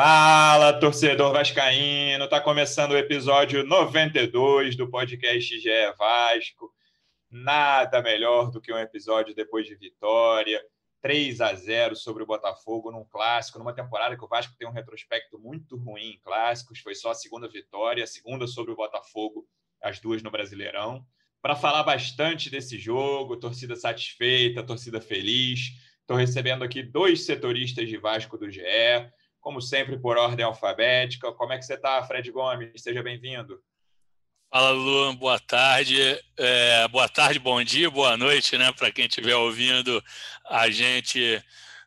Fala, torcedor vascaíno! Tá começando o episódio 92 do podcast GE Vasco. Nada melhor do que um episódio depois de vitória, 3 a 0 sobre o Botafogo num clássico, numa temporada que o Vasco tem um retrospecto muito ruim em clássicos, foi só a segunda vitória, a segunda sobre o Botafogo, as duas no Brasileirão. Para falar bastante desse jogo, torcida satisfeita, torcida feliz. Estou recebendo aqui dois setoristas de Vasco do GE como sempre, por ordem alfabética. Como é que você está, Fred Gomes? Seja bem-vindo. Fala, Luan, boa tarde. É, boa tarde, bom dia, boa noite, né? Para quem estiver ouvindo a gente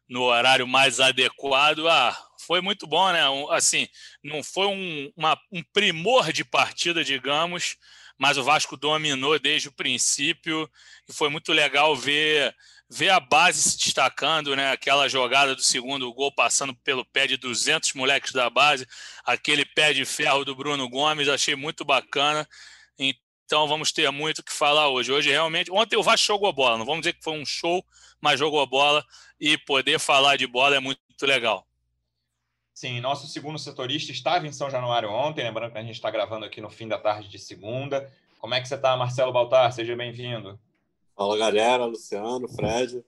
no horário mais adequado. Ah, foi muito bom, né? Assim, não foi um, uma, um primor de partida, digamos, mas o Vasco dominou desde o princípio e foi muito legal ver ver a base se destacando, né? Aquela jogada do segundo gol passando pelo pé de 200 moleques da base, aquele pé de ferro do Bruno Gomes, achei muito bacana. Então vamos ter muito o que falar hoje. Hoje realmente, ontem o Vasco jogou bola, não vamos dizer que foi um show, mas jogou bola e poder falar de bola é muito legal. Sim, nosso segundo setorista estava em São Januário ontem, lembrando que a gente está gravando aqui no fim da tarde de segunda. Como é que você está, Marcelo Baltar? Seja bem-vindo. Fala galera, Luciano, Fred.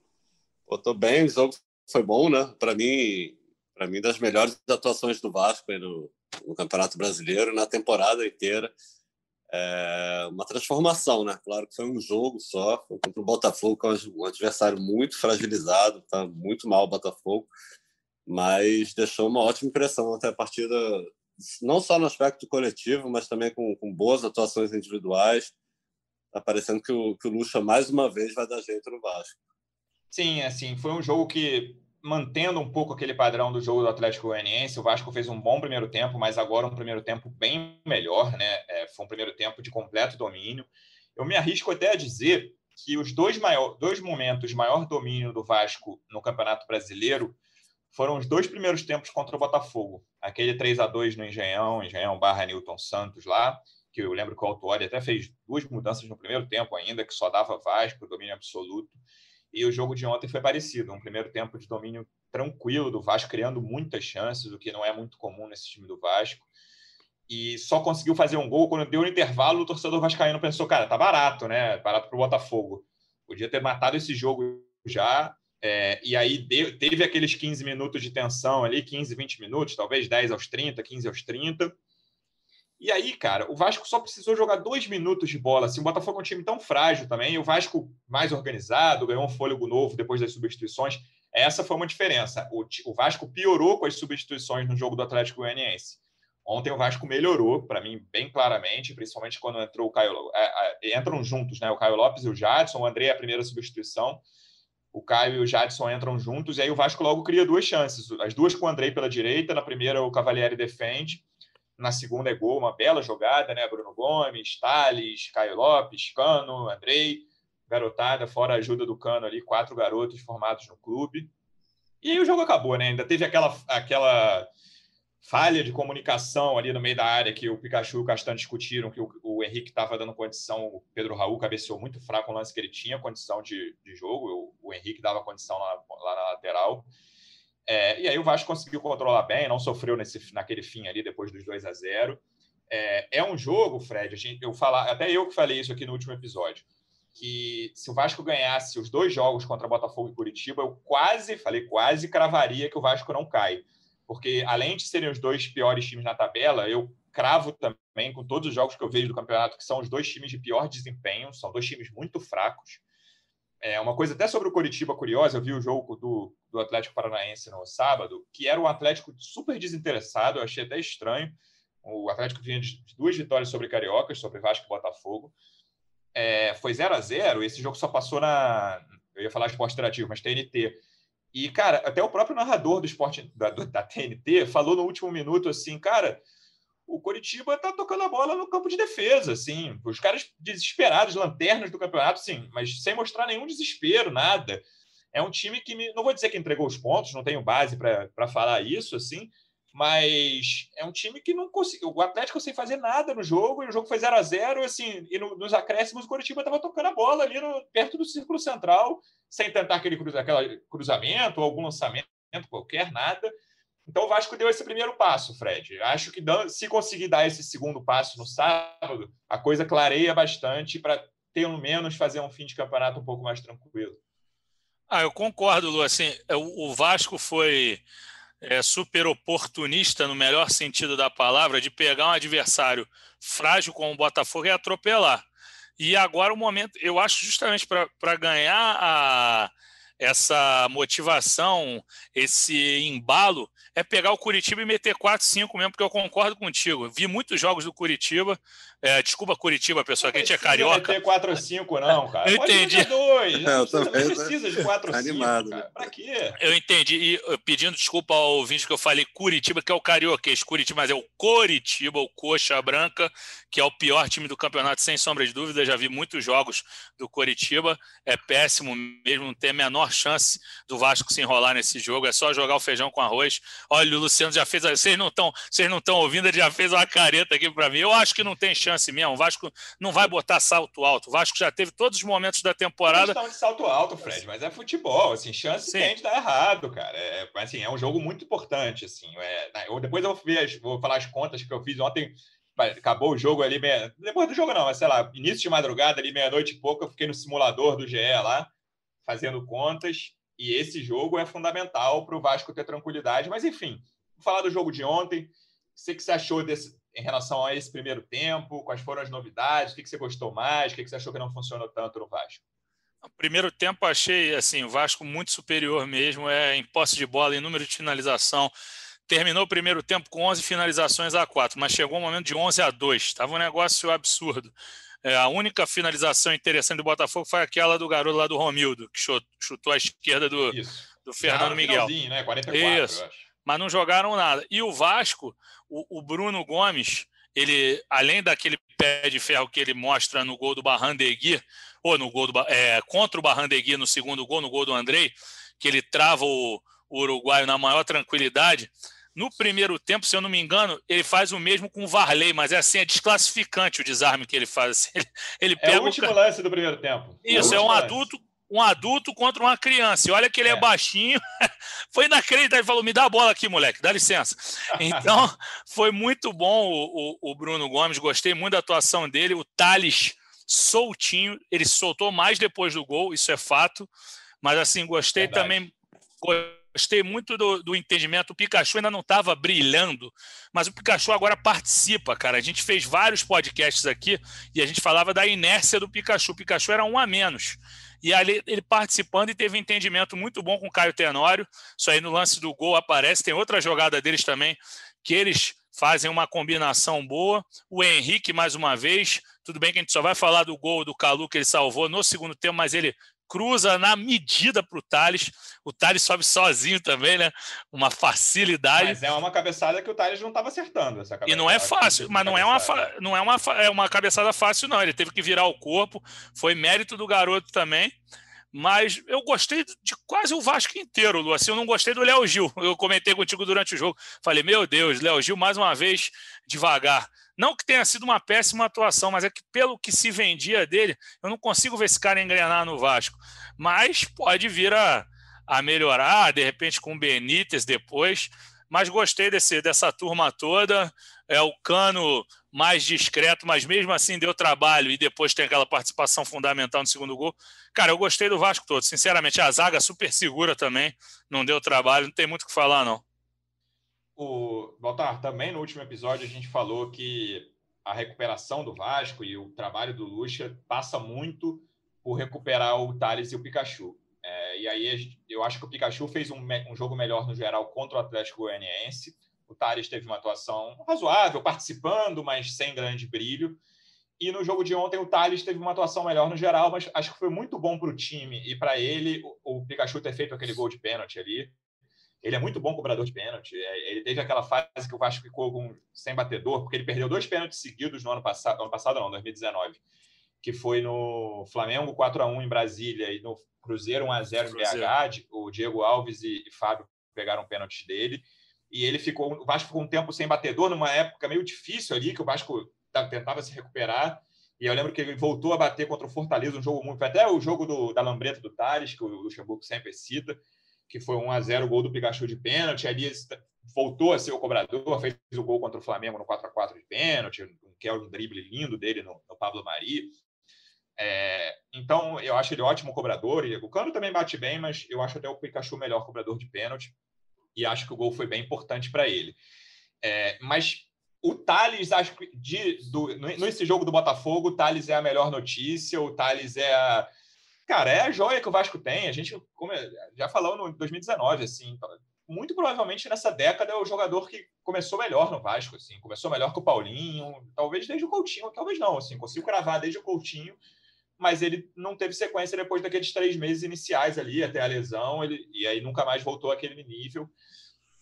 Tô bem, o jogo foi bom, né? Para mim, para mim das melhores atuações do Vasco no, no, Campeonato Brasileiro na temporada inteira. É uma transformação, né? Claro que foi um jogo só, foi contra o Botafogo, que é um adversário muito fragilizado, tá muito mal o Botafogo, mas deixou uma ótima impressão até a partida, não só no aspecto coletivo, mas também com, com boas atuações individuais tá parecendo que o, que o Lucha mais uma vez vai dar jeito no Vasco. Sim, assim, foi um jogo que, mantendo um pouco aquele padrão do jogo do Atlético Goianiense, o Vasco fez um bom primeiro tempo, mas agora um primeiro tempo bem melhor, né? É, foi um primeiro tempo de completo domínio. Eu me arrisco até a dizer que os dois, maior, dois momentos de maior domínio do Vasco no Campeonato Brasileiro foram os dois primeiros tempos contra o Botafogo. Aquele 3 a 2 no Engenhão, Engenhão barra Newton Santos lá, que eu lembro que o Autuori até fez duas mudanças no primeiro tempo ainda, que só dava Vasco, domínio absoluto. E o jogo de ontem foi parecido, um primeiro tempo de domínio tranquilo do Vasco, criando muitas chances, o que não é muito comum nesse time do Vasco. E só conseguiu fazer um gol quando deu no intervalo, o torcedor vascaíno pensou, cara, tá barato, né? Barato para o Botafogo. Podia ter matado esse jogo já. É, e aí deu, teve aqueles 15 minutos de tensão ali, 15, 20 minutos, talvez 10 aos 30, 15 aos 30 e aí, cara, o Vasco só precisou jogar dois minutos de bola. Assim, o Botafogo é um time tão frágil também. o Vasco mais organizado, ganhou um fôlego novo depois das substituições. Essa foi uma diferença. O, o Vasco piorou com as substituições no jogo do Atlético Goianiense. Ontem o Vasco melhorou, para mim, bem claramente, principalmente quando entrou o Caio. É, é, entram juntos, né? O Caio Lopes e o Jadson. O André é a primeira substituição. O Caio e o Jadson entram juntos. E aí o Vasco logo cria duas chances. As duas com o André pela direita. Na primeira, o Cavalieri defende na segunda é gol, uma bela jogada, né? Bruno Gomes, Thales, Caio Lopes, Cano, Andrei, garotada, fora a ajuda do Cano ali, quatro garotos formados no clube. E aí o jogo acabou, né? Ainda teve aquela, aquela falha de comunicação ali no meio da área que o Pikachu e o Castan discutiram, que o, o Henrique estava dando condição, o Pedro Raul cabeceou muito fraco o lance que ele tinha condição de, de jogo, o, o Henrique dava condição lá, lá na lateral. É, e aí o Vasco conseguiu controlar bem, não sofreu nesse, naquele fim ali depois dos 2 a 0 é, é um jogo, Fred, gente, eu falar, até eu que falei isso aqui no último episódio, que se o Vasco ganhasse os dois jogos contra Botafogo e Curitiba, eu quase, falei quase, cravaria que o Vasco não cai. Porque além de serem os dois piores times na tabela, eu cravo também com todos os jogos que eu vejo do campeonato que são os dois times de pior desempenho, são dois times muito fracos. É, uma coisa até sobre o Coritiba curiosa, eu vi o jogo do, do Atlético Paranaense no sábado, que era um Atlético super desinteressado, eu achei até estranho. O Atlético vinha de duas vitórias sobre Cariocas, sobre Vasco e Botafogo. É, foi 0 a 0 esse jogo só passou na. Eu ia falar esporte interativo, mas TNT. E, cara, até o próprio narrador do esporte da, da TNT falou no último minuto assim, cara, o Coritiba tá tocando a bola no campo de defesa, assim. Os caras desesperados, lanternas do campeonato, sim, mas sem mostrar nenhum desespero, nada. É um time que me, não vou dizer que entregou os pontos, não tenho base para falar isso, assim, mas é um time que não conseguiu. O Atlético sem fazer nada no jogo, e o jogo foi 0 a 0 assim, e no, nos acréscimos o Coritiba estava tocando a bola ali no, perto do círculo central, sem tentar aquele cruza, aquele cruzamento algum lançamento qualquer, nada. Então o Vasco deu esse primeiro passo, Fred. Acho que se conseguir dar esse segundo passo no sábado, a coisa clareia bastante para pelo menos fazer um fim de campeonato um pouco mais tranquilo. Ah, eu concordo, Lu. Assim, é, o Vasco foi é, super oportunista, no melhor sentido da palavra, de pegar um adversário frágil como o Botafogo e atropelar. E agora o momento, eu acho justamente para ganhar a, essa motivação, esse embalo, é pegar o Curitiba e meter 4, 5 mesmo, porque eu concordo contigo. Vi muitos jogos do Curitiba. É, desculpa, Curitiba, pessoal, que a gente é carioca. Não meter 4 ou 5, não, cara. Eu entendi. Dois. Não, precisa, não precisa de 4 ou 5. Animado. Cara. Pra quê? Eu entendi. E pedindo desculpa ao ouvinte que eu falei Curitiba, que é o carioquês Curitiba, mas é o Coritiba, o Coxa Branca, que é o pior time do campeonato, sem sombra de dúvida. Já vi muitos jogos do Coritiba. É péssimo mesmo, não tem a menor chance do Vasco se enrolar nesse jogo. É só jogar o feijão com arroz. Olha, o Luciano já fez. Vocês não estão, vocês não estão ouvindo, ele já fez uma careta aqui para mim. Eu acho que não tem chance mesmo. O Vasco não vai botar salto alto. O Vasco já teve todos os momentos da temporada. Não de salto alto, Fred, mas é futebol. Assim, chance Sim. tem de dar errado, cara. É, assim, é um jogo muito importante. Assim, é, eu, depois eu vou, ver, vou falar as contas que eu fiz ontem. Acabou o jogo ali, meia... depois do jogo não, mas sei lá, início de madrugada ali, meia-noite e pouco, eu fiquei no simulador do GE lá, fazendo contas. E esse jogo é fundamental para o Vasco ter tranquilidade. Mas, enfim, vou falar do jogo de ontem. O que você achou desse, em relação a esse primeiro tempo? Quais foram as novidades? O que você gostou mais? O que você achou que não funcionou tanto no Vasco? No primeiro tempo, achei assim, o Vasco muito superior mesmo, é em posse de bola, em número de finalização. Terminou o primeiro tempo com 11 finalizações a 4, mas chegou um momento de 11 a 2. Estava um negócio absurdo. É, a única finalização interessante do Botafogo foi aquela do garoto lá do Romildo, que chutou à esquerda do, do Fernando Miguel. Né? 44, Isso. Mas não jogaram nada. E o Vasco, o, o, Bruno Gomes, ele, além daquele pé de ferro que ele mostra no gol do Barrandegui, ou no gol do, é, contra o Barrandegui no segundo gol, no gol do Andrei, que ele trava o, o uruguaio na maior tranquilidade. No primeiro tempo, se eu não me engano, ele faz o mesmo com o Varley, mas é assim, é desclassificante o desarme que ele faz. Assim, ele, ele é o último o... lance do primeiro tempo. Isso, é, é um lance. adulto um adulto contra uma criança. E olha que ele é, é baixinho. foi inacreditável. Ele falou: me dá a bola aqui, moleque, dá licença. Então, foi muito bom o, o, o, Bruno Gomes. Gostei muito da atuação dele. O Thales soltinho. Ele soltou mais depois do gol, isso é fato. Mas, assim, gostei Verdade. também gostei muito do, do, entendimento. O Pikachu ainda não estava brilhando, mas o Pikachu agora participa, cara. A gente fez vários podcasts aqui e a gente falava da inércia do Pikachu. O Pikachu era um a menos. E ali ele participando e teve um entendimento muito bom com o Caio Tenório. Isso aí no lance do gol aparece. Tem outra jogada deles também, que eles fazem uma combinação boa. O Henrique, mais uma vez, tudo bem que a gente só vai falar do gol do Calu que ele salvou no segundo tempo, mas ele cruza na medida para o Thales. O Thales sobe sozinho também, né? Uma facilidade. Mas é uma cabeçada que o Thales não estava acertando. Essa e não é fácil, mas não é, uma, não é uma, é uma cabeçada fácil, não. Ele teve que virar o corpo. Foi mérito do garoto também. Mas eu gostei de quase o Vasco inteiro, Lu. Assim, eu não gostei do Léo Gil. Eu comentei contigo durante o jogo. Falei, meu Deus, Léo Gil, mais uma vez, devagar. Não que tenha sido uma péssima atuação, mas é que pelo que se vendia dele, eu não consigo ver esse cara engrenar no Vasco. Mas pode vir a, a melhorar, de repente com o Benítez depois. Mas gostei desse, dessa turma toda. É o Cano mais discreto, mas mesmo assim deu trabalho e depois tem aquela participação fundamental no segundo gol. Cara, eu gostei do Vasco todo. Sinceramente, a zaga super segura também. Não deu trabalho, não tem muito o que falar, não. O Baltar, também no último episódio a gente falou que a recuperação do Vasco e o trabalho do Lucha passa muito por recuperar o Thales e o Pikachu. É, e aí eu acho que o Pikachu fez um, um, jogo melhor no geral contra o Atlético Goianiense. O Thales teve uma atuação razoável, participando, mas sem grande brilho. E no jogo de ontem o Thales teve uma atuação melhor no geral, mas acho que foi muito bom para o time e para ele o, o Pikachu ter feito aquele gol de pênalti ali Ele é muito bom cobrador de pênalti. É, ele teve aquela fase que o Vasco ficou com, sem batedor, porque ele perdeu dois pênaltis seguidos no ano passado, ano passado não, 2019, que foi no Flamengo 4 a 1 em Brasília e no Cruzeiro 1 a 0 em BH. O Diego Alves e, e Fábio pegaram pênaltis dele. E ele ficou, o Vasco ficou um tempo sem batedor, numa época meio difícil ali, que o Vasco tentava se recuperar. E eu lembro que ele voltou a bater contra o Fortaleza, um jogo muito. Até o jogo do, da Lambreta do Tales, que o Luxemburgo sempre cita que foi 1 a 0 o gol do Pikachu de pênalti. Ali voltou a ser o cobrador, fez o gol contra o Flamengo no 4 a 4 de pênalti, um drible lindo dele no, no Pablo Mari. É, então, eu acho ele ótimo cobrador. O Cano também bate bem, mas eu acho até o Pikachu melhor cobrador de pênalti. E acho que o gol foi bem importante para ele. É, mas o Thales, acho que de, do, nesse jogo do Botafogo, o Thales é a melhor notícia, o Thales é a, Cara, é a joia que o Vasco tem. A gente já falou no 2019, assim, muito provavelmente nessa década é o jogador que começou melhor no Vasco, assim, começou melhor que o Paulinho, talvez desde o Coutinho, talvez não, assim, conseguiu cravar desde o Coutinho, mas ele não teve sequência depois daqueles três meses iniciais ali, até a lesão, ele, e aí nunca mais voltou àquele nível.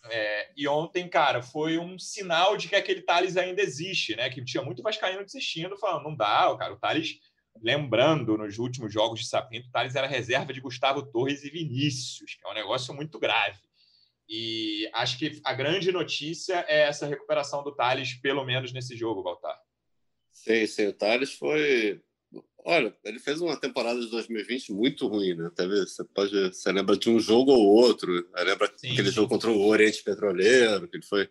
É, e ontem, cara, foi um sinal de que aquele Thales ainda existe, né? Que tinha muito Vascaíno desistindo, falando, não dá, cara, o Thales lembrando, nos últimos jogos de Sapinto, o Thales era reserva de Gustavo Torres e Vinícius, que é um negócio muito grave. E acho que a grande notícia é essa recuperação do Thales, pelo menos nesse jogo, Baltar. Sim, sim. O Thales foi. Olha, ele fez uma temporada de 2020 muito ruim, né? Teve, você pode, você lembra de um jogo ou outro. Lembra sim, aquele sim. jogo contra o Oriente Petroleiro, que ele foi,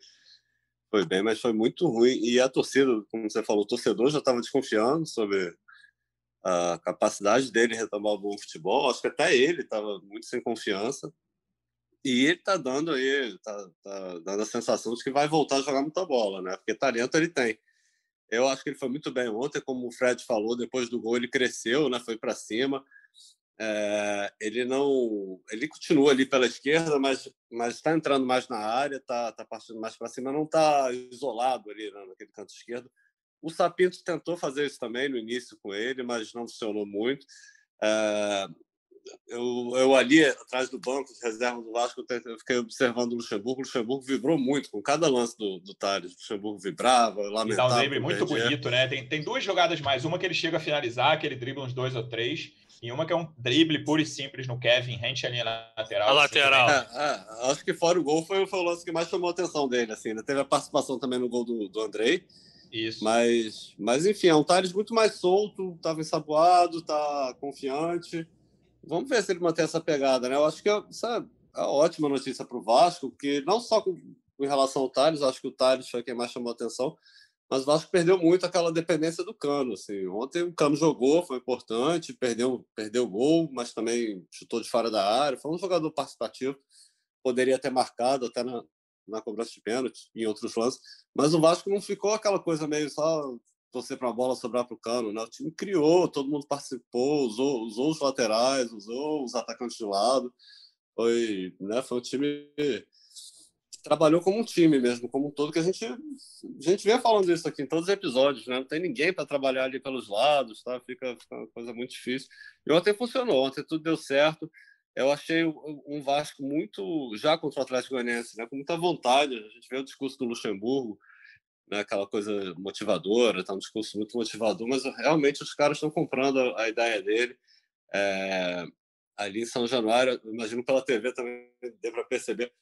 foi bem, mas foi muito ruim. E a torcida, como você falou, o torcedor já estava desconfiando sobre a capacidade dele retomar o bom futebol. Acho que até ele estava muito sem confiança. E ele está dando aí, tá, tá, dando a sensação de que vai voltar a jogar muita bola, né? Porque talento ele tem. Eu acho que ele foi muito bem ontem, como o Fred falou, depois do gol ele cresceu, né? Foi para cima. É, ele não, ele continua ali pela esquerda, mas mas está entrando mais na área, está tá partindo mais para cima, não está isolado ali né, naquele canto esquerdo. O Sapinto tentou fazer isso também no início com ele, mas não funcionou muito. É, eu, eu ali atrás do banco de reserva do Vasco, eu fiquei observando o Luxemburgo. O Luxemburgo vibrou muito com cada lance do, do Thales. O Luxemburgo vibrava, lamentava. E dá um drible muito bonito, né? Tem, tem duas jogadas mais. Uma que ele chega a finalizar, que ele dribla uns dois ou três. E uma que é um drible puro e simples no Kevin, rente ali na lateral. A lateral. É, é, acho que fora o gol foi, foi o lance que mais chamou a atenção dele. Assim, né? Teve a participação também no gol do, do Andrei. Isso. Mas, mas enfim, é um Thales muito mais solto, estava ensaboado, está confiante. Vamos ver se ele mantém essa pegada, né? Eu acho que é, é ótima notícia para o Vasco, porque não só com, com relação ao Thales, acho que o Thales foi quem mais chamou atenção, mas o Vasco perdeu muito aquela dependência do Cano. Assim. Ontem o Cano jogou, foi importante, perdeu perdeu gol, mas também chutou de fora da área. Foi um jogador participativo, poderia ter marcado até na, na cobrança de pênalti, em outros lances. Mas o Vasco não ficou aquela coisa meio só torcer para a bola sobrar para o cano. Né? O time criou, todo mundo participou, usou, usou os laterais, usou os atacantes de lado. Foi, né, foi um time que trabalhou como um time mesmo, como um todo, que a gente, a gente vem falando isso aqui em todos os episódios. Né? Não tem ninguém para trabalhar ali pelos lados, tá? fica, fica uma coisa muito difícil. E ontem funcionou, ontem tudo deu certo eu achei um Vasco muito já contra o Atlético Goianiense, né, com muita vontade. A gente vê o discurso do Luxemburgo, né, aquela coisa motivadora, tá um discurso muito motivador, mas realmente os caras estão comprando a, ideia dele. É, ali em São Januário, imagino pela TV também dê para perceber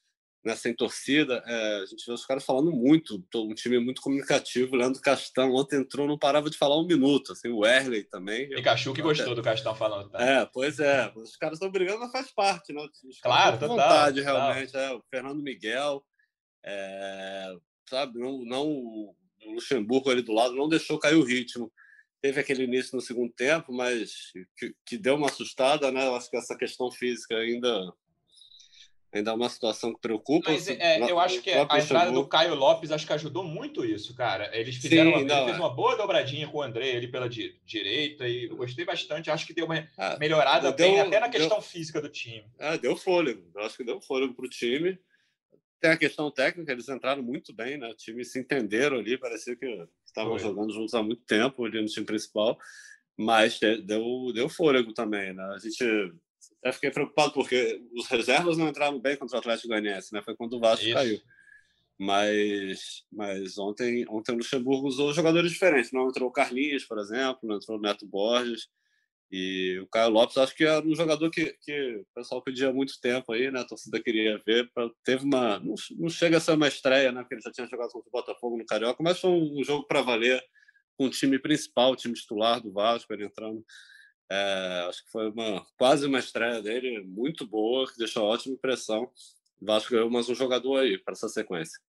né, sem torcida, é, a gente vê os caras falando muito, um time muito comunicativo. Leandro Castão ontem entrou, não parava de falar um minuto. Assim, o Erley também. Pikachu que gostou do Castão falando. Tá? É, pois é. Os caras estão brigando, mas faz parte, né? Os claro, total. vontade, total. realmente. É, o Fernando Miguel, é, sabe, não, não o Luxemburgo ali do lado não deixou cair o ritmo. Teve aquele início no segundo tempo, mas que, que deu uma assustada, né? Eu acho que essa questão física ainda ainda é uma situação que preocupa. Mas é, eu acho que a entrada do Caio Lopes acho que ajudou muito isso, cara. Eles fizeram Sim, uma, ele fez é. uma boa dobradinha com o André ali pela di direita e eu gostei bastante. Acho que deu uma ah, melhorada deu, bem, até na questão deu, física do time. Ah, deu fôlego. Eu acho que deu fôlego para o time. Tem a questão técnica, eles entraram muito bem, né? O time se entenderam ali, parecia que estavam Foi. jogando juntos há muito tempo ali no time principal, mas deu, deu fôlego também, né? A gente até fiquei preocupado porque os reservas não entraram bem contra o Atlético Goianiense, né? Foi quando o Vasco Isso. caiu. Mas, mas ontem, ontem o Luxemburgo usou jogadores diferentes. Não entrou o Carlinhos, por exemplo, não entrou o Neto Borges. E o Caio Lopes, acho que era um jogador que, que o pessoal pedia há muito tempo aí, né? A torcida queria ver. Teve uma. Não, não chega a ser uma estreia, né? Porque ele já tinha jogado contra o Botafogo no Carioca, mas foi um, um jogo para valer com o time principal, o time titular do Vasco, ele entrando. É, acho que foi uma quase uma estreia dele, muito boa, que deixou ótima impressão. O Vasco ganhou mais um jogador aí para essa sequência.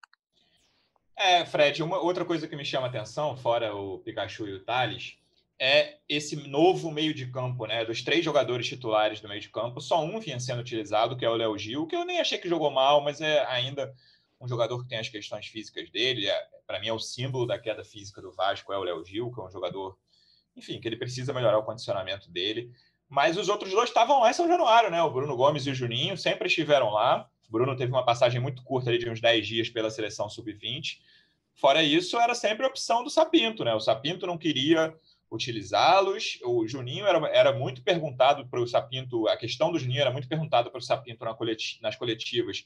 É, Fred, uma outra coisa que me chama a atenção, fora o Pikachu e o Thales, é esse novo meio de campo, né? Dos três jogadores titulares do meio de campo, só um vinha sendo utilizado, que é o Léo Gil, que eu nem achei que jogou mal, mas é ainda um jogador que tem as questões físicas dele. É, Para mim, é o símbolo da queda física do Vasco, é o Léo Gil, que é um jogador, enfim, que ele precisa melhorar o condicionamento dele. Mas os outros dois estavam lá em São Januário, né? O Bruno Gomes e o Juninho sempre estiveram lá. O Bruno teve uma passagem muito curta ali de uns 10 dias pela seleção sub-20. Fora isso, era sempre a opção do Sapinto, né? O Sapinto não queria utilizá-los. O Juninho era, era muito perguntado para o Sapinto, a questão do Juninho era muito perguntada para o Sapinto na nas coletivas,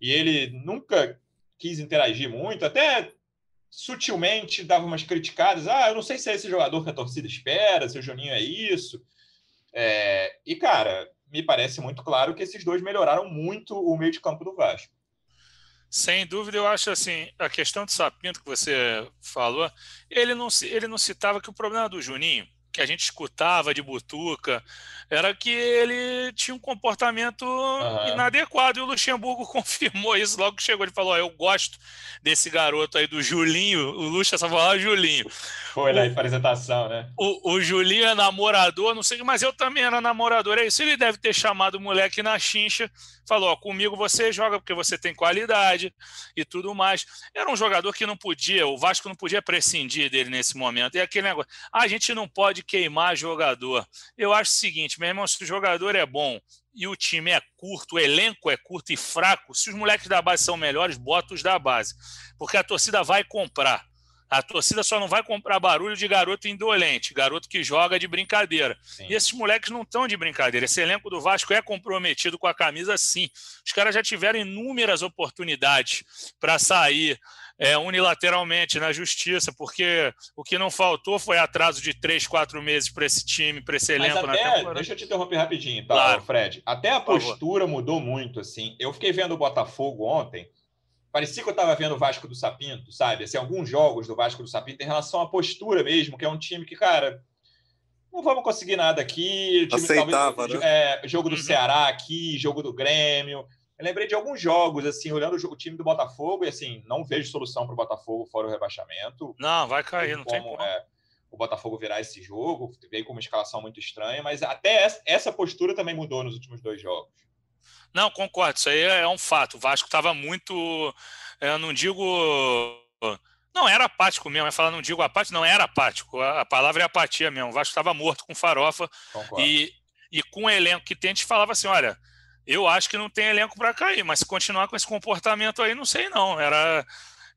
e ele nunca quis interagir muito, até sutilmente dava umas criticadas. Ah, eu não sei se é esse jogador que a torcida espera, se o Juninho é isso. É, e, cara, me parece muito claro que esses dois melhoraram muito o meio de campo do Vasco. Sem dúvida, eu acho assim, a questão do Sapinto que você falou, ele não, ele não citava que o problema do Juninho que a gente escutava de Butuca era que ele tinha um comportamento uhum. inadequado e o Luxemburgo confirmou isso logo que chegou. Ele falou: Eu gosto desse garoto aí do Julinho. O Luxa só falava Julinho. Foi o, na apresentação, né? O, o Julinho é namorador, não sei, mas eu também era namorador. É isso. Ele deve ter chamado o moleque na chincha, falou: ó, Comigo você joga porque você tem qualidade e tudo mais. Era um jogador que não podia, o Vasco não podia prescindir dele nesse momento. E aquele negócio: ah, a gente não pode queimar jogador. Eu acho o seguinte, meu irmão, se o jogador é bom e o time é curto, o elenco é curto e fraco, se os moleques da base são melhores, bota os da base. Porque a torcida vai comprar. A torcida só não vai comprar barulho de garoto indolente, garoto que joga de brincadeira. Sim. E esses moleques não estão de brincadeira. Esse elenco do Vasco é comprometido com a camisa, sim. Os caras já tiveram inúmeras oportunidades para sair é, unilateralmente na justiça, porque o que não faltou foi atraso de três, quatro meses para esse time, para esse elenco Mas até, na Deixa eu te interromper rapidinho, tá, claro. Fred? Até a postura mudou muito, assim. Eu fiquei vendo o Botafogo ontem, parecia que eu estava vendo o Vasco do Sapinto, sabe? Assim, alguns jogos do Vasco do Sapinto em relação à postura mesmo, que é um time que, cara, não vamos conseguir nada aqui. Time, Aceitava, talvez, né? É, jogo do uhum. Ceará aqui, jogo do Grêmio. Eu lembrei de alguns jogos, assim, olhando o time do Botafogo, e assim, não vejo solução para o Botafogo fora o rebaixamento. Não, vai cair, não como, tem como. É, o Botafogo virar esse jogo, veio com uma escalação muito estranha, mas até essa postura também mudou nos últimos dois jogos. Não, concordo, isso aí é um fato. O Vasco estava muito, eu não digo não, era apático mesmo. Eu falar, não digo apático, não era apático. A, palavra é apatia mesmo. O Vasco estava morto com farofa. E, e com o elenco que tem, a gente falava assim: olha, eu acho que não tem elenco para cair, mas se continuar com esse comportamento aí, não sei não. Era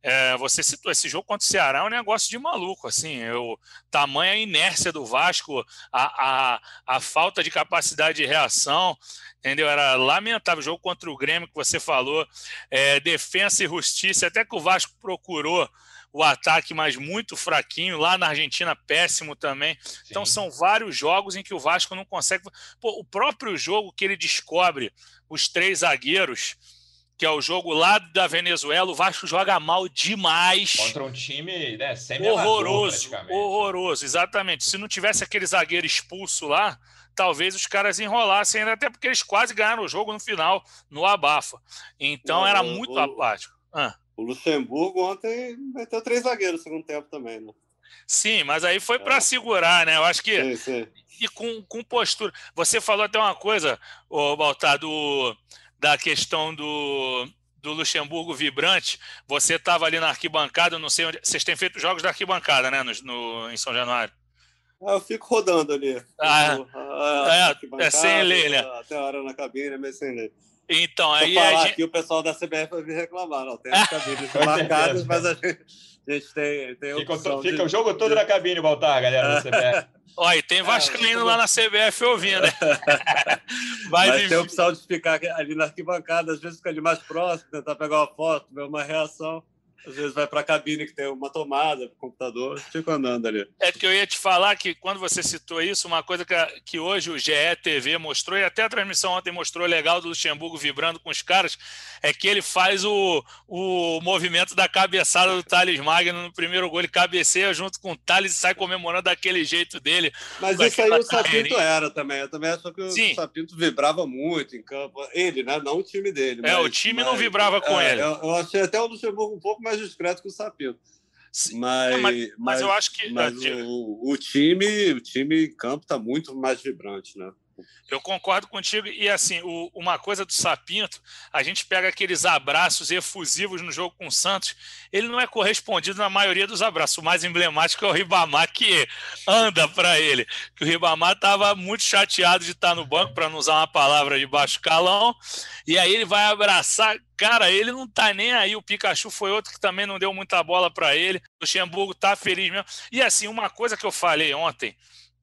é, você citou esse jogo contra o Ceará é um negócio de maluco, assim, eu, tamanha inércia do Vasco, a, a, a falta de capacidade de reação, entendeu? Era lamentável o jogo contra o Grêmio que você falou, é, defesa e justiça, até que o Vasco procurou o ataque, mas muito fraquinho. Lá na Argentina, péssimo também. Sim. Então, são vários jogos em que o Vasco não consegue. Pô, o próprio jogo que ele descobre os três zagueiros, que é o jogo lá da Venezuela, o Vasco joga mal demais. Contra um time né, horroroso. Horroroso, exatamente. Se não tivesse aquele zagueiro expulso lá, talvez os caras enrolassem ainda, até porque eles quase ganharam o jogo no final, no abafa. Então, era muito apático. Ah. O Luxemburgo ontem meteu três zagueiros no segundo tempo também, né? Sim, mas aí foi para é. segurar, né? Eu acho que. Sim, sim. E com, com postura. Você falou até uma coisa, ô, Baltar, do, da questão do, do Luxemburgo vibrante. Você estava ali na arquibancada, não sei onde. Vocês têm feito jogos da arquibancada, né? No, no em São Januário. Ah, eu fico rodando ali. Ah, é, é, é sem ler, né? Até a hora na cabine, mas sem ler. Então, aí falar a gente... aqui, o pessoal da CBF vai vir reclamar. Não, tem as cabines marcadas, mas a gente, a gente tem, tem fica, fica de... o jogo todo na cabine, Baltar, galera da CBF. Olha, tem Vascaíno é, lá na CBF ouvindo. Vai Mas tem a opção de ficar ali na arquibancada, às vezes fica ali mais próximo, tentar pegar uma foto, ver uma reação às vezes vai para a cabine que tem uma tomada, computador, fica andando ali. É que eu ia te falar que quando você citou isso, uma coisa que, que hoje o GE TV mostrou, e até a transmissão ontem mostrou legal do Luxemburgo vibrando com os caras, é que ele faz o, o movimento da cabeçada do Thales Magno no primeiro gol, ele cabeceia junto com o Thales e sai comemorando daquele jeito dele. Mas isso aí o Sapinto era também, eu também acho que Sim. o Sapinto vibrava muito em campo, ele, né? não o time dele. É, mas, o time mas, não vibrava com é, ele. Eu, eu achei até o Luxemburgo um pouco mais mais discreto que o Sapinto. Mas, mas, mas, eu acho que. Mas o, o, time, o time em campo está muito mais vibrante, né? Eu concordo contigo. E assim, o, uma coisa do Sapinto, a gente pega aqueles abraços efusivos no jogo com o Santos, ele não é correspondido na maioria dos abraços. O mais emblemático é o Ribamar, que anda para ele. Que o Ribamar estava muito chateado de estar no banco, para não usar uma palavra de baixo calão. E aí ele vai abraçar. Cara, ele não tá nem aí. O Pikachu foi outro que também não deu muita bola para ele. O Luxemburgo tá feliz mesmo. E assim, uma coisa que eu falei ontem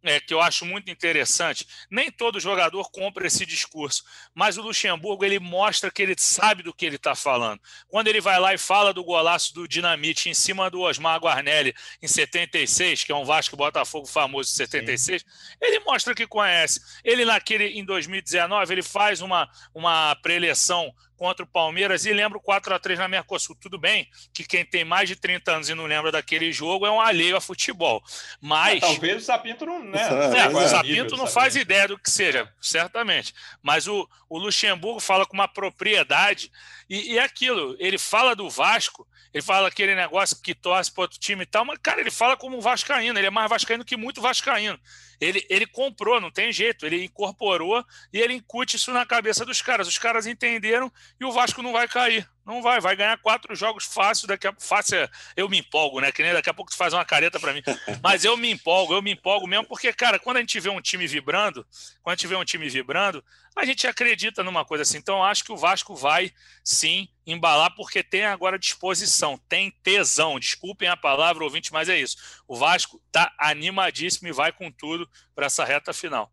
é, que eu acho muito interessante. Nem todo jogador compra esse discurso, mas o Luxemburgo ele mostra que ele sabe do que ele está falando. Quando ele vai lá e fala do golaço do Dinamite em cima do Osmar Guarnelli em 76, que é um Vasco Botafogo famoso de 76, Sim. ele mostra que conhece. Ele naquele em 2019 ele faz uma uma preleção contra o Palmeiras e lembra o 4 a 3 na Mercosul. Tudo bem que quem tem mais de 30 anos e não lembra daquele jogo é um alheio a futebol. Mas. talvez o Sapinto não. Né? É, o Sapinto não faz ideia do que seja, certamente. Mas o, o Luxemburgo fala com uma propriedade. E, e é aquilo, ele fala do Vasco, ele fala aquele negócio que torce para outro time e tal, mas, cara, ele fala como um Vascaíno, ele é mais Vascaíno que muito Vascaíno. Ele, ele comprou, não tem jeito, ele incorporou e ele incute isso na cabeça dos caras. Os caras entenderam e o Vasco não vai cair. Não vai, vai ganhar quatro jogos fácil, daqui a fácil eu me empolgo, né? Que nem daqui a pouco tu faz uma careta para mim. Mas eu me empolgo, eu me empolgo mesmo, porque, cara, quando a gente vê um time vibrando, quando a gente vê um time vibrando, a gente acredita numa coisa assim. Então, acho que o Vasco vai sim embalar, porque tem agora disposição, tem tesão. Desculpem a palavra, ouvinte, mas é isso. O Vasco tá animadíssimo e vai com tudo para essa reta final.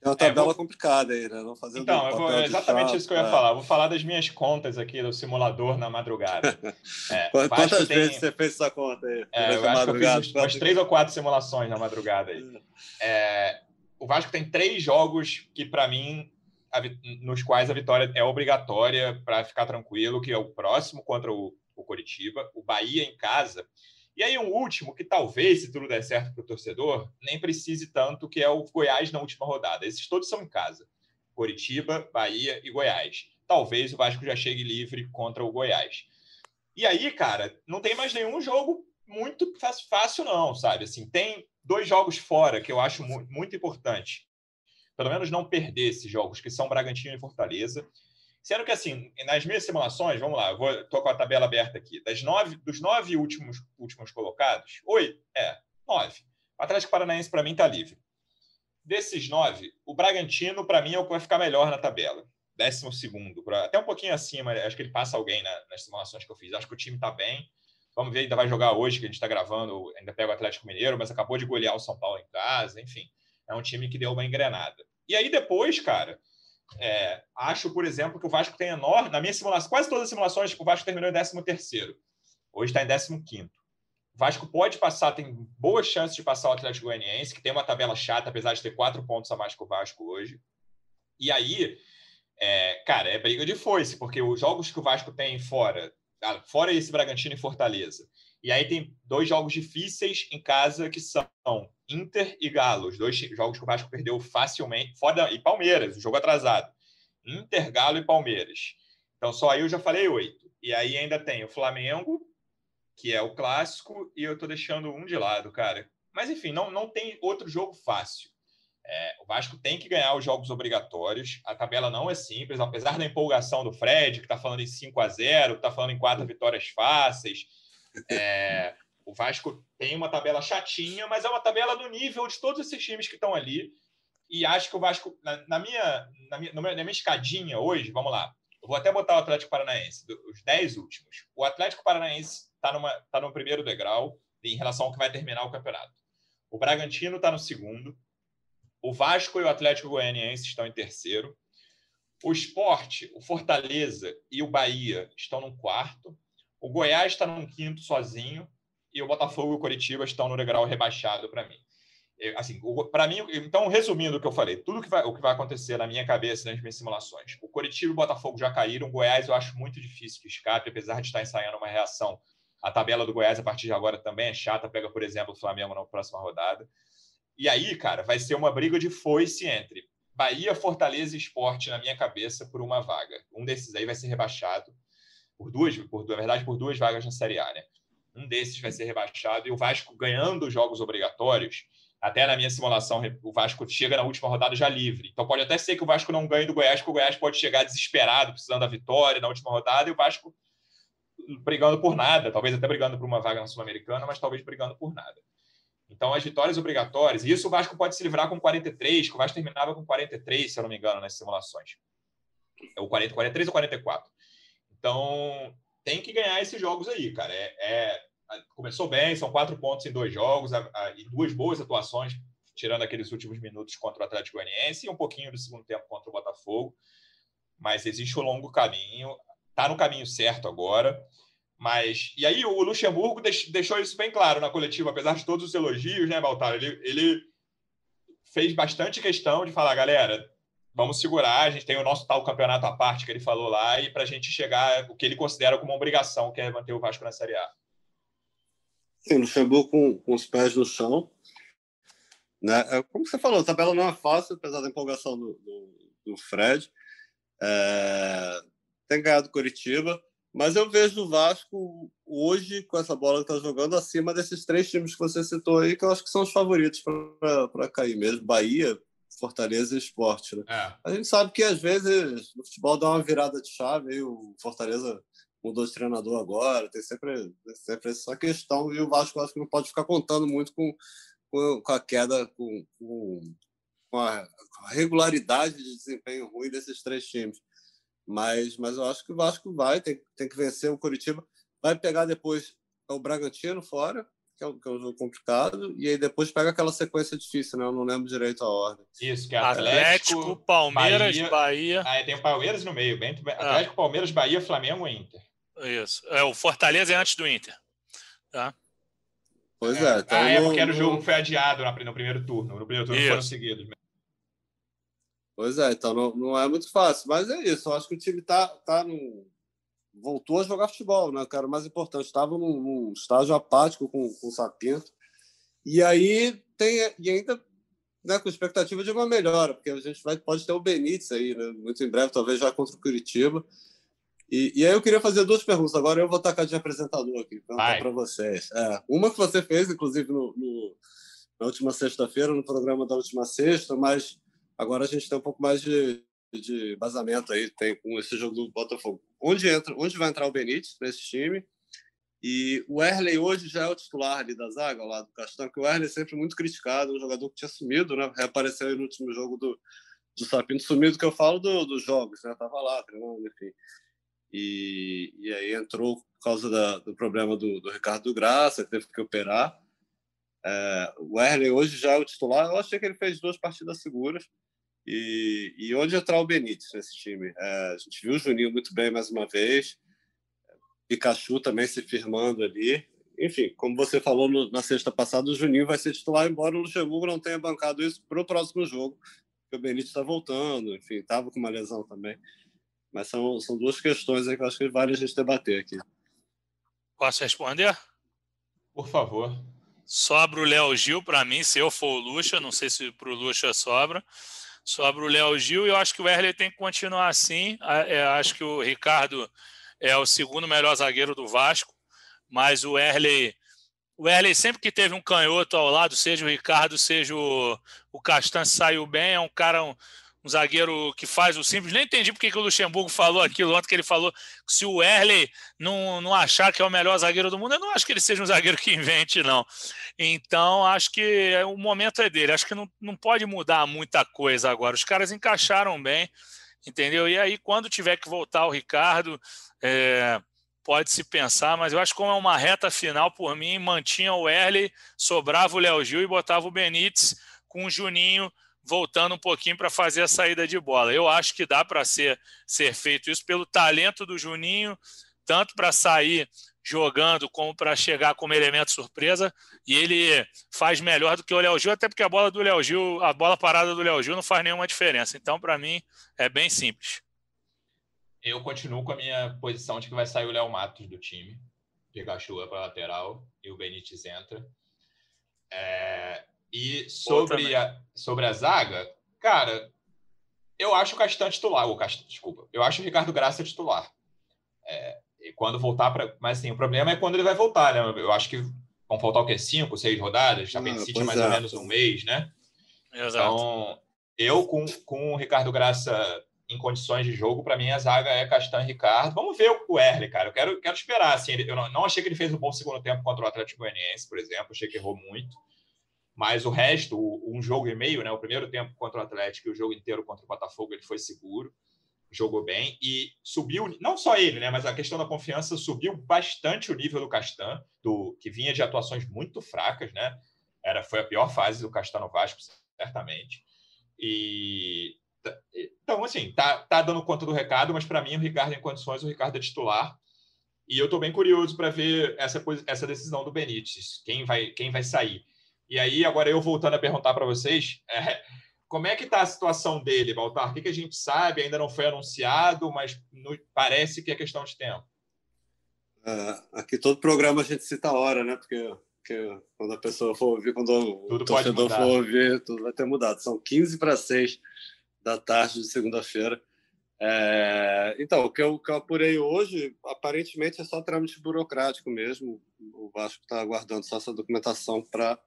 É uma tabela é, vou... complicada aí, né? Não fazendo então, vou, é exatamente isso que eu ia é. falar. Vou falar das minhas contas aqui do simulador na madrugada. É, Quantas vezes tem... você fez essa conta aí? É, eu acho que eu fiz umas três ou quatro simulações na madrugada aí. É, o Vasco tem três jogos que, para mim, a, nos quais a vitória é obrigatória para ficar tranquilo, que é o próximo contra o, o Coritiba, o Bahia em casa e aí, um último, que talvez, se tudo der certo para o torcedor, nem precise tanto, que é o Goiás na última rodada. Esses todos são em casa. Curitiba, Bahia e Goiás. Talvez o Vasco já chegue livre contra o Goiás. E aí, cara, não tem mais nenhum jogo muito fácil, não, sabe? Assim, tem dois jogos fora que eu acho muito importante. Pelo menos não perder esses jogos, que são Bragantino e Fortaleza. Sendo que, assim, nas minhas simulações, vamos lá, eu vou, tô com a tabela aberta aqui. Das nove, dos nove últimos, últimos colocados, oito, é, nove. O Atlético Paranaense, para mim, está livre. Desses nove, o Bragantino, para mim, é o que vai ficar melhor na tabela. Décimo segundo, até um pouquinho acima, acho que ele passa alguém na, nas simulações que eu fiz. Acho que o time está bem. Vamos ver, ainda vai jogar hoje, que a gente está gravando, ainda pega o Atlético Mineiro, mas acabou de golear o São Paulo em casa, enfim. É um time que deu uma engrenada. E aí depois, cara, é, acho, por exemplo, que o Vasco tem enorme. Na minha simulação, quase todas as simulações, o Vasco terminou em 13. Hoje está em 15. O Vasco pode passar, tem boas chances de passar o Atlético Goianiense, que tem uma tabela chata, apesar de ter quatro pontos a mais que o Vasco hoje. E aí, é, cara, é briga de foice, porque os jogos que o Vasco tem fora, fora esse Bragantino e Fortaleza, e aí tem dois jogos difíceis em casa que são Inter e Galo, os dois jogos que o Vasco perdeu facilmente, fora e Palmeiras, o jogo atrasado. Inter, Galo e Palmeiras. Então só aí eu já falei oito. E aí ainda tem o Flamengo, que é o clássico, e eu estou deixando um de lado, cara. Mas enfim, não, não tem outro jogo fácil. É, o Vasco tem que ganhar os jogos obrigatórios. A tabela não é simples, apesar da empolgação do Fred, que está falando em 5 a 0 está falando em quatro vitórias fáceis. É, o Vasco tem uma tabela chatinha, mas é uma tabela do nível de todos esses times que estão ali. E acho que o Vasco, na, na minha, na, minha, na minha escadinha hoje, vamos lá, eu vou até botar o Atlético Paranaense, os 10 últimos. O Atlético Paranaense está tá no primeiro degrau em relação ao que vai terminar o campeonato. O Bragantino está no segundo. O Vasco e o Atlético Goianiense estão em terceiro. O Esporte, o Fortaleza e o Bahia estão no quarto. O Goiás está no quinto sozinho. E o Botafogo e o Coritiba estão no degrau rebaixado para mim. assim, para mim, então, resumindo o que eu falei, tudo que vai, o que vai acontecer na minha cabeça, nas minhas simulações. O Coritiba e o Botafogo já caíram. O Goiás eu acho muito difícil que escape, apesar de estar ensaiando uma reação. A tabela do Goiás a partir de agora também é chata. Pega, por exemplo, o Flamengo na próxima rodada. E aí, cara, vai ser uma briga de foice entre Bahia, Fortaleza e Esporte na minha cabeça por uma vaga. Um desses aí vai ser rebaixado por duas, por, na verdade, por duas vagas na Série A, né? Um desses vai ser rebaixado e o Vasco ganhando os jogos obrigatórios. Até na minha simulação, o Vasco chega na última rodada já livre. Então pode até ser que o Vasco não ganhe do Goiás, porque o Goiás pode chegar desesperado, precisando da vitória na última rodada, e o Vasco brigando por nada, talvez até brigando por uma vaga na Sul-Americana, mas talvez brigando por nada. Então, as vitórias obrigatórias, e isso o Vasco pode se livrar com 43, que o Vasco terminava com 43, se eu não me engano, nas simulações. É o 40, 43 ou 44. Então, tem que ganhar esses jogos aí, cara. É, é começou bem, são quatro pontos em dois jogos, a, a, e duas boas atuações, tirando aqueles últimos minutos contra o Atlético Goianiense e um pouquinho do segundo tempo contra o Botafogo. Mas existe um longo caminho, está no caminho certo agora. Mas, e aí o Luxemburgo deixou isso bem claro na coletiva, apesar de todos os elogios, né, Baltar? Ele, ele fez bastante questão de falar, galera, vamos segurar, a gente tem o nosso tal campeonato à parte que ele falou lá, e para a gente chegar o que ele considera como uma obrigação, que é manter o Vasco na Série A. Sim, Luxemburgo com, com os pés no chão. Né? É, como você falou, a tabela não é fácil, apesar da empolgação do, do, do Fred. É, tem ganhado Curitiba. Mas eu vejo o Vasco hoje, com essa bola que está jogando, acima desses três times que você citou aí, que eu acho que são os favoritos para cair mesmo. Bahia, Fortaleza e Esporte. Né? É. A gente sabe que às vezes o futebol dá uma virada de chave, e o Fortaleza mudou de treinador agora, tem sempre, sempre essa questão, e o Vasco acho que não pode ficar contando muito com, com, com a queda, com, com a regularidade de desempenho ruim desses três times. Mas, mas eu acho que o Vasco vai, tem, tem que vencer o Curitiba. Vai pegar depois o Bragantino fora, que é, um, que é um jogo complicado, e aí depois pega aquela sequência difícil, né? Eu não lembro direito a ordem. Isso, que é Atlético, Atlético Palmeiras, Bahia. Bahia. Ah, tem o Palmeiras no meio, bem, ah. Atlético, Palmeiras, Bahia, Flamengo e Inter. Isso. É, o Fortaleza é antes do Inter. Tá? Pois é. é então ah, é, porque era o jogo que foi adiado no primeiro turno. No primeiro turno Isso. foram seguidos. Pois é, então não, não é muito fácil. Mas é isso, eu acho que o time tá, tá no... voltou a jogar futebol, né? Cara, o mais importante, estava num, num, estágio apático com, com o Sapinto. E aí tem, e ainda né, com expectativa de uma melhora, porque a gente vai, pode ter o Benítez aí, né? Muito em breve, talvez já contra o Curitiba. E, e aí eu queria fazer duas perguntas. Agora eu vou tacar de apresentador aqui, para vocês. É, uma que você fez, inclusive, no, no na última sexta-feira, no programa da última sexta, mas Agora a gente tem um pouco mais de, de vazamento aí, tem com esse jogo do Botafogo. Onde, entra, onde vai entrar o Benítez nesse time? E o Erley hoje já é o titular ali da zaga, ao lado do Castan, que o Erley é sempre muito criticado, um jogador que tinha sumido, né? Reapareceu aí no último jogo do, do Sapinto, sumido que eu falo do, dos jogos, né? Tava lá treinando, enfim. E, e aí entrou por causa da, do problema do, do Ricardo Graça, teve que operar. É, o Erley hoje já é o titular, eu achei que ele fez duas partidas seguras. E, e onde entrar o Benítez nesse time? É, a gente viu o Juninho muito bem mais uma vez, Pikachu também se firmando ali. Enfim, como você falou no, na sexta passada, o Juninho vai ser titular, embora o Luxemburgo não tenha bancado isso para o próximo jogo, porque o Benítez está voltando, enfim, estava com uma lesão também. Mas são, são duas questões aí que eu acho que vale a gente debater aqui. Posso responder? Por favor. Sobra o Léo Gil para mim, se eu for o Luxa, não sei se para o Luxa sobra sobre o Léo Gil e eu acho que o Erle tem que continuar assim. É, acho que o Ricardo é o segundo melhor zagueiro do Vasco, mas o Erle, o Erle sempre que teve um canhoto ao lado, seja o Ricardo, seja o, o Castan, saiu bem, é um cara, um, um zagueiro que faz o simples. Nem entendi porque que o Luxemburgo falou aquilo ontem, que ele falou que se o Erley não, não achar que é o melhor zagueiro do mundo, eu não acho que ele seja um zagueiro que invente, não. Então, acho que o momento é dele. Acho que não, não pode mudar muita coisa agora. Os caras encaixaram bem, entendeu? E aí, quando tiver que voltar o Ricardo, é, pode se pensar, mas eu acho que como é uma reta final, por mim, mantinha o Erley, sobrava o Léo Gil e botava o Benítez com o Juninho voltando um pouquinho para fazer a saída de bola. Eu acho que dá para ser, ser feito isso pelo talento do Juninho, tanto para sair jogando como para chegar como elemento surpresa. E ele faz melhor do que o Léo Gil, até porque a bola do Léo Gil, a bola parada do Léo Gil não faz nenhuma diferença. Então, para mim, é bem simples. Eu continuo com a minha posição de que vai sair o Léo Matos do time. Pikachu para lateral e o Benítez entra. É, e sobre a, sobre a zaga, cara, eu acho o Castan titular. O Castan, desculpa. Eu acho o Ricardo Graça titular. É, e quando voltar para. Mas assim, o problema é quando ele vai voltar, né? Eu acho que vão faltar o quê? Cinco, seis rodadas? Já ah, mais é. ou menos um mês, né? Exato. Então, eu com, com o Ricardo Graça em condições de jogo, para mim a zaga é Castan e Ricardo. Vamos ver o Erle, cara. Eu quero, quero esperar. Assim, eu não, não achei que ele fez um bom segundo tempo contra o Atlético Goianiense, por exemplo. Achei que errou muito. Mas o resto, um jogo e meio, né? O primeiro tempo contra o Atlético e o jogo inteiro contra o Botafogo, ele foi seguro, jogou bem e subiu, não só ele, né? Mas a questão da confiança subiu bastante o nível do Castan, do que vinha de atuações muito fracas, né? Era, foi a pior fase do Castan no Vasco, certamente. E então, assim, tá, tá dando conta do recado, mas para mim o Ricardo em condições, o Ricardo é titular. E eu estou bem curioso para ver essa, essa decisão do Benítez, quem vai, quem vai sair. E aí, agora eu voltando a perguntar para vocês, é, como é que está a situação dele, Baltar? O que, que, a gente sabe? Ainda não foi anunciado, mas no, parece que é questão de tempo. É, aqui todo programa a gente cita a hora, né? Porque, porque quando a pessoa for ouvir, quando tudo o torcedor for ouvir, tudo vai ter mudado. São 15 para 6 da tarde de segunda-feira. É, então, o que, eu, o que eu apurei hoje, aparentemente é só trâmite burocrático mesmo. O Vasco está aguardando só essa documentação para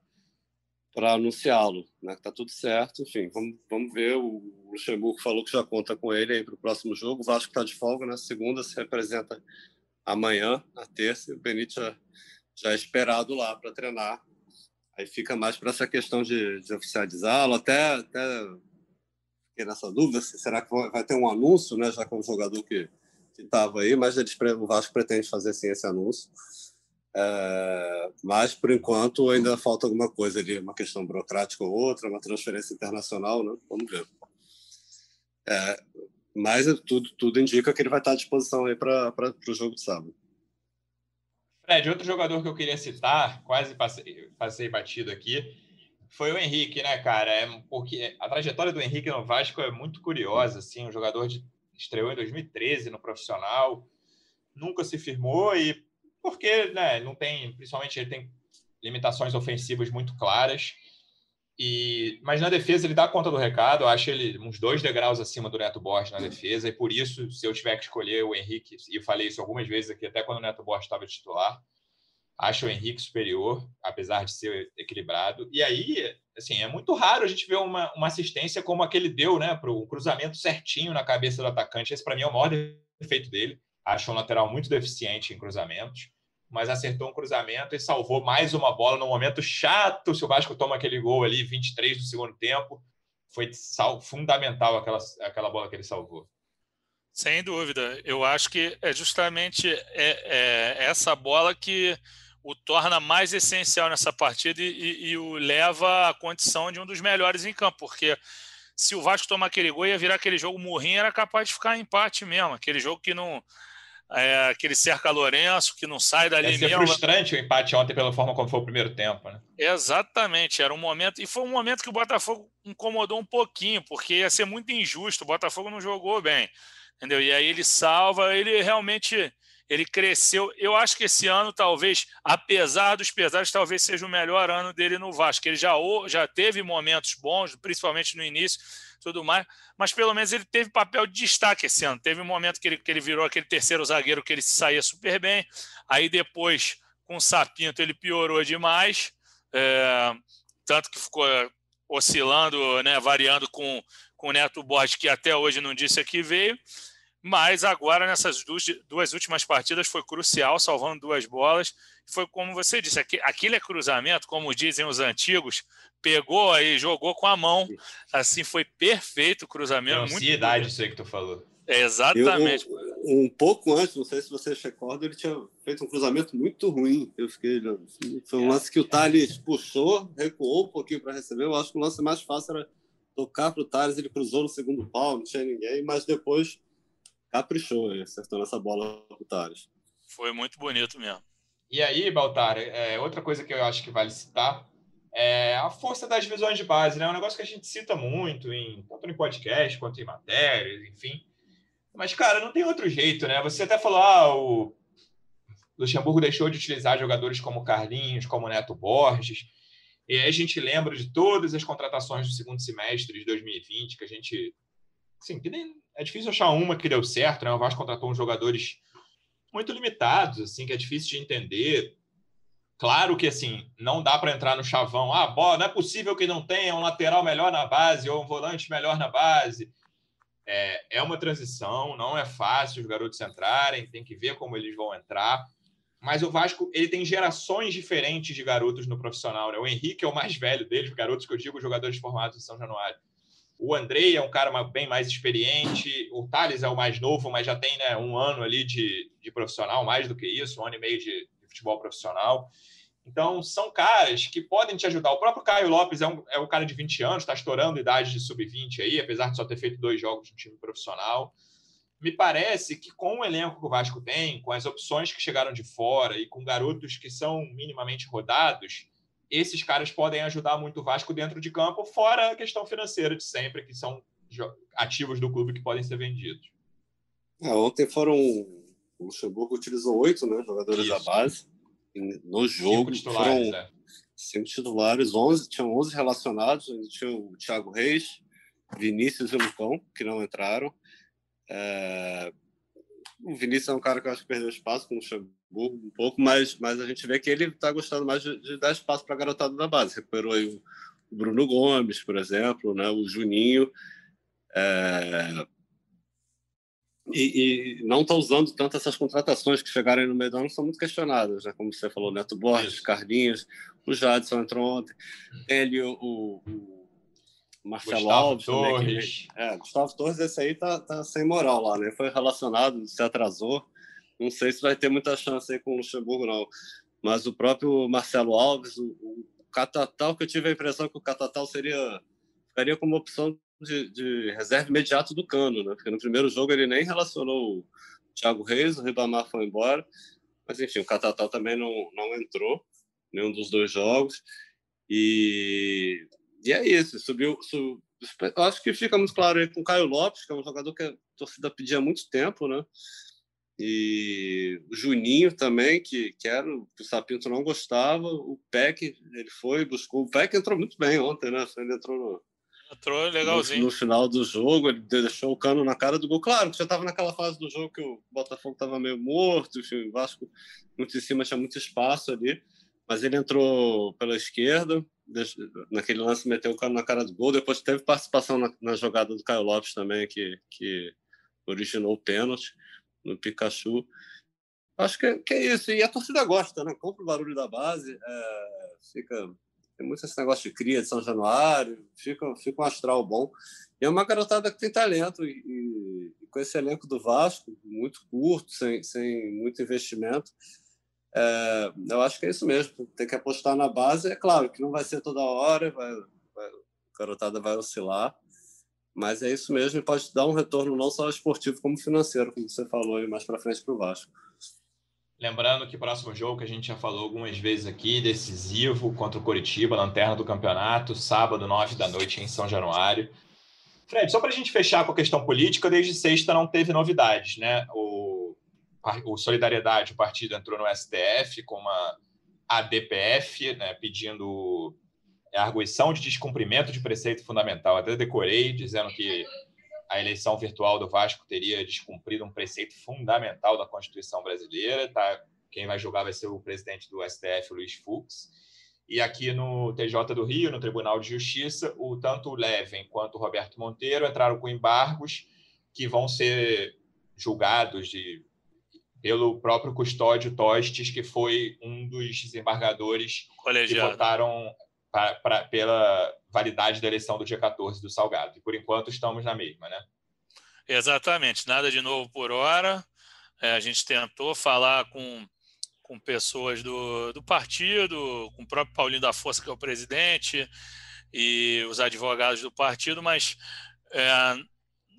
para anunciá-lo, né? Tá tudo certo, enfim, vamos, vamos ver. O Luxemburgo falou que já conta com ele aí para o próximo jogo. O Vasco está de folga na né? segunda, se representa amanhã, na terça. E o Benítez já, já é esperado lá para treinar. Aí fica mais para essa questão de, de oficializá-lo. Até, até fiquei nessa dúvida: será que vai ter um anúncio, né? Já é um jogador que estava aí, mas eles, o Vasco pretende fazer sim esse anúncio. É, mas, por enquanto, ainda falta alguma coisa ali, uma questão burocrática ou outra, uma transferência internacional, né? vamos ver. É, mas tudo, tudo indica que ele vai estar à disposição aí para o jogo de sábado. Fred, outro jogador que eu queria citar, quase passei, passei batido aqui, foi o Henrique, né, cara? É porque a trajetória do Henrique no Vasco é muito curiosa, assim, um jogador de estreou em 2013 no profissional, nunca se firmou e porque né, não tem, principalmente ele tem limitações ofensivas muito claras. E, mas na defesa ele dá conta do recado. Eu acho ele uns dois degraus acima do Neto Borges na defesa. E por isso, se eu tiver que escolher o Henrique, e eu falei isso algumas vezes aqui, até quando o Neto Borges estava titular, acho o Henrique superior, apesar de ser equilibrado. E aí, assim, é muito raro a gente ver uma, uma assistência como aquele deu, né, para o cruzamento certinho na cabeça do atacante. Esse, para mim, é o maior defeito dele. Acho um lateral muito deficiente em cruzamentos, mas acertou um cruzamento e salvou mais uma bola no momento chato. Se o Vasco toma aquele gol ali, 23 do segundo tempo, foi fundamental aquela, aquela bola que ele salvou. Sem dúvida. Eu acho que é justamente é, é essa bola que o torna mais essencial nessa partida e, e, e, o leva à condição de um dos melhores em campo, porque se o Vasco tomar aquele gol ia virar aquele jogo morrinho, era capaz de ficar empate mesmo, aquele jogo que não é, aquele cerca Lourenço que não sai dali Ia ser mesmo. frustrante o empate ontem pela forma como foi o primeiro tempo, né? Exatamente, era um momento e foi um momento que o Botafogo incomodou um pouquinho, porque ia ser muito injusto, o Botafogo não jogou bem, entendeu? E aí ele salva, ele realmente ele cresceu. Eu acho que esse ano, talvez, apesar dos pesares, talvez seja o melhor ano dele no Vasco. Ele já, já teve momentos bons, principalmente no início, tudo mais, mas pelo menos ele teve papel de destaque esse ano. Teve um momento que ele, que ele virou aquele terceiro zagueiro que ele saía super bem. Aí depois, com o Sapinto, ele piorou demais, é, tanto que ficou oscilando, né, variando com, com o Neto Borges, que até hoje não disse que veio. Mas agora, nessas duas, duas últimas partidas, foi crucial, salvando duas bolas. Foi como você disse, aquele é cruzamento, como dizem os antigos, pegou aí, jogou com a mão. Assim, foi perfeito o cruzamento. Tem ansiedade, isso aí que tu falou. exatamente. Eu, um pouco antes, não sei se vocês recordam, ele tinha feito um cruzamento muito ruim. Eu fiquei. Foi um lance que o Thales puxou, recuou um pouquinho para receber. Eu acho que o lance mais fácil era tocar para o Thales. Ele cruzou no segundo pau, não tinha ninguém, mas depois caprichou, acertando essa bola para o Thales. Foi muito bonito mesmo. E aí, Baltar, é, outra coisa que eu acho que vale citar é a força das visões de base, né? É um negócio que a gente cita muito, em, tanto em podcast quanto em matérias, enfim. Mas, cara, não tem outro jeito, né? Você até falou, ah, o Luxemburgo deixou de utilizar jogadores como Carlinhos, como Neto Borges. E aí a gente lembra de todas as contratações do segundo semestre de 2020, que a gente. Assim, que nem, é difícil achar uma que deu certo, né? O Vasco contratou uns jogadores muito limitados, assim, que é difícil de entender. Claro que, assim, não dá para entrar no chavão. Ah, bola, não é possível que não tenha um lateral melhor na base ou um volante melhor na base. É, é uma transição, não é fácil os garotos entrarem, tem que ver como eles vão entrar. Mas o Vasco ele tem gerações diferentes de garotos no profissional. Né? O Henrique é o mais velho deles, garotos que eu digo, jogadores formados em São Januário. O Andrei é um cara bem mais experiente. O Thales é o mais novo, mas já tem né, um ano ali de, de profissional, mais do que isso, um ano e meio de, de futebol profissional. Então, são caras que podem te ajudar. O próprio Caio Lopes é um, é um cara de 20 anos, está estourando idade de sub-20 aí, apesar de só ter feito dois jogos no time profissional. Me parece que com o elenco que o Vasco tem, com as opções que chegaram de fora e com garotos que são minimamente rodados, esses caras podem ajudar muito o Vasco dentro de campo, fora a questão financeira de sempre, que são ativos do clube que podem ser vendidos. É, ontem foram. O Luxemburgo utilizou oito né, jogadores Isso. da base no jogo. Cinco titulares, foram é. cinco titulares, 11, tinham 11 relacionados. Tinha o Thiago Reis, Vinícius e Lucão, que não entraram. É... O Vinícius é um cara que eu acho que perdeu espaço com o Luxemburgo um pouco, mas, mas a gente vê que ele está gostando mais de, de, dar espaço para a garotada da base. Recuperou aí o, o Bruno Gomes, por exemplo, né, o Juninho. É, e, e não está usando tanto essas contratações que chegaram aí no meio do ano, são muito questionadas, né? como você falou, Neto Borges, Carlinhos, o Jadson entrou ontem, tem ali o, o, o Marcelo Gustavo Alves. Torres. Também, que, é, Gustavo Torres, esse aí tá, tá sem moral lá, né? Foi relacionado, se atrasou. Não sei se vai ter muita chance aí com o Luxemburgo, não. Mas o próprio Marcelo Alves, o, o Catatal, que eu tive a impressão que o Catatal seria ficaria como opção de, de, reserva imediato do Cano, né? Porque no primeiro jogo ele nem relacionou o Thiago Reis, o Ribamar foi embora. Mas enfim, o Catatal também não, não entrou nenhum dos dois jogos. E, e é isso, subiu, subiu. Acho que fica muito claro aí com o Caio Lopes, que é um jogador que a torcida pedia há muito tempo, né? E o Juninho também, que, que era que o Sapinto não gostava. O Peck, ele foi, buscou. O Peck entrou muito bem ontem, né? Ele entrou no, Entrou legalzinho. No, no, final do jogo, ele deixou o cano na cara do gol. Claro, que já estava naquela fase do jogo que o Botafogo estava meio morto, o Vasco muito em cima tinha muito espaço ali. Mas ele entrou pela esquerda, naquele lance meteu o cano na cara do gol. Depois teve participação na, na jogada do Caio Lopes também, que, que originou o pênalti no Pikachu. Acho que, que é isso. E a torcida gosta, né? Compra o barulho da base, é, fica tem muito esse negócio de cria de São Januário, fica, fica um astral bom. E é uma garotada que tem talento, e, e com esse elenco do Vasco, muito curto, sem, sem muito investimento, é, eu acho que é isso mesmo. Tem que apostar na base. É claro que não vai ser toda hora, vai, vai, a garotada vai oscilar, mas é isso mesmo e pode dar um retorno não só esportivo como financeiro, como você falou aí mais para frente para o Vasco. Lembrando que o próximo jogo, que a gente já falou algumas vezes aqui, decisivo contra o Coritiba, lanterna do campeonato, sábado, nove da noite, em São Januário. Fred, só para a gente fechar com a questão política, desde sexta não teve novidades, né? O, o Solidariedade, o partido entrou no STF com uma ADPF, né, pedindo arguição de descumprimento de preceito fundamental. Até decorei, dizendo que a eleição virtual do Vasco teria descumprido um preceito fundamental da Constituição brasileira. Tá? Quem vai julgar vai ser o presidente do STF, Luiz Fux. E aqui no TJ do Rio, no Tribunal de Justiça, o tanto o Leven quanto o Roberto Monteiro entraram com embargos que vão ser julgados de, pelo próprio custódio Tostes, que foi um dos desembargadores Colegiado. que votaram pra, pra, pela validade da eleição do dia 14 do Salgado. E por enquanto estamos na mesma, né? Exatamente, nada de novo por hora. É, a gente tentou falar com, com pessoas do, do partido, com o próprio Paulinho da Força, que é o presidente, e os advogados do partido, mas é,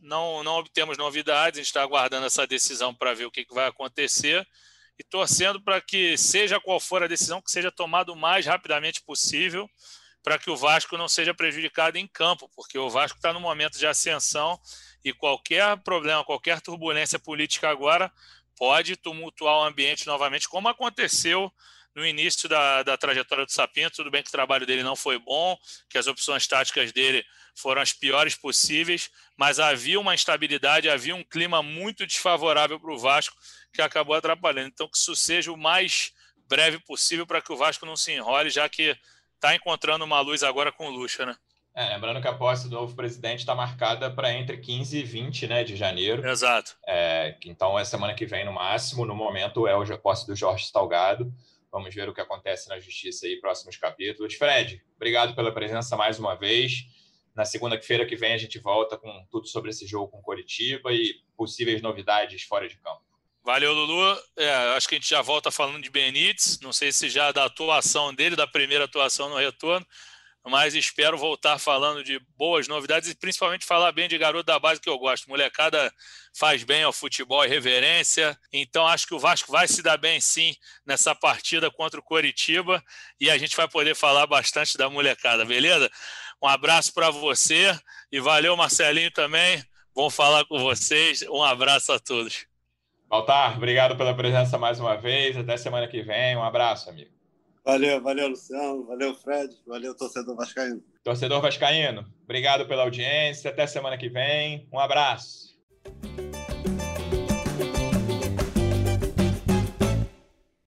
não, não obtemos novidades. A gente está aguardando essa decisão para ver o que, que vai acontecer e torcendo para que, seja qual for a decisão, que seja tomada o mais rapidamente possível para que o Vasco não seja prejudicado em campo, porque o Vasco está no momento de ascensão e qualquer problema, qualquer turbulência política agora pode tumultuar o ambiente novamente, como aconteceu no início da, da trajetória do Sapinto. Tudo bem que o trabalho dele não foi bom, que as opções táticas dele foram as piores possíveis, mas havia uma instabilidade, havia um clima muito desfavorável para o Vasco que acabou atrapalhando. Então, que isso seja o mais breve possível para que o Vasco não se enrole, já que está encontrando uma luz agora com o Lucha, né? É, lembrando que a posse do novo presidente está marcada para entre 15 e 20 né, de janeiro. Exato. É, então, é semana que vem, no máximo. No momento, é a posse do Jorge Salgado. Vamos ver o que acontece na justiça aí, próximos capítulos. Fred, obrigado pela presença mais uma vez. Na segunda-feira que vem, a gente volta com tudo sobre esse jogo com Coritiba e possíveis novidades fora de campo. Valeu, Lulu. É, acho que a gente já volta falando de Benítez. Não sei se já da atuação dele, da primeira atuação no retorno, mas espero voltar falando de boas novidades e principalmente falar bem de garoto da base que eu gosto. Molecada faz bem ao futebol e reverência. Então acho que o Vasco vai se dar bem sim nessa partida contra o Coritiba e a gente vai poder falar bastante da molecada, beleza? Um abraço para você e valeu, Marcelinho, também. Bom falar com vocês. Um abraço a todos. Baltar, obrigado pela presença mais uma vez. Até semana que vem. Um abraço, amigo. Valeu, valeu, Luciano. Valeu, Fred. Valeu, torcedor Vascaíno. Torcedor Vascaíno, obrigado pela audiência. Até semana que vem. Um abraço.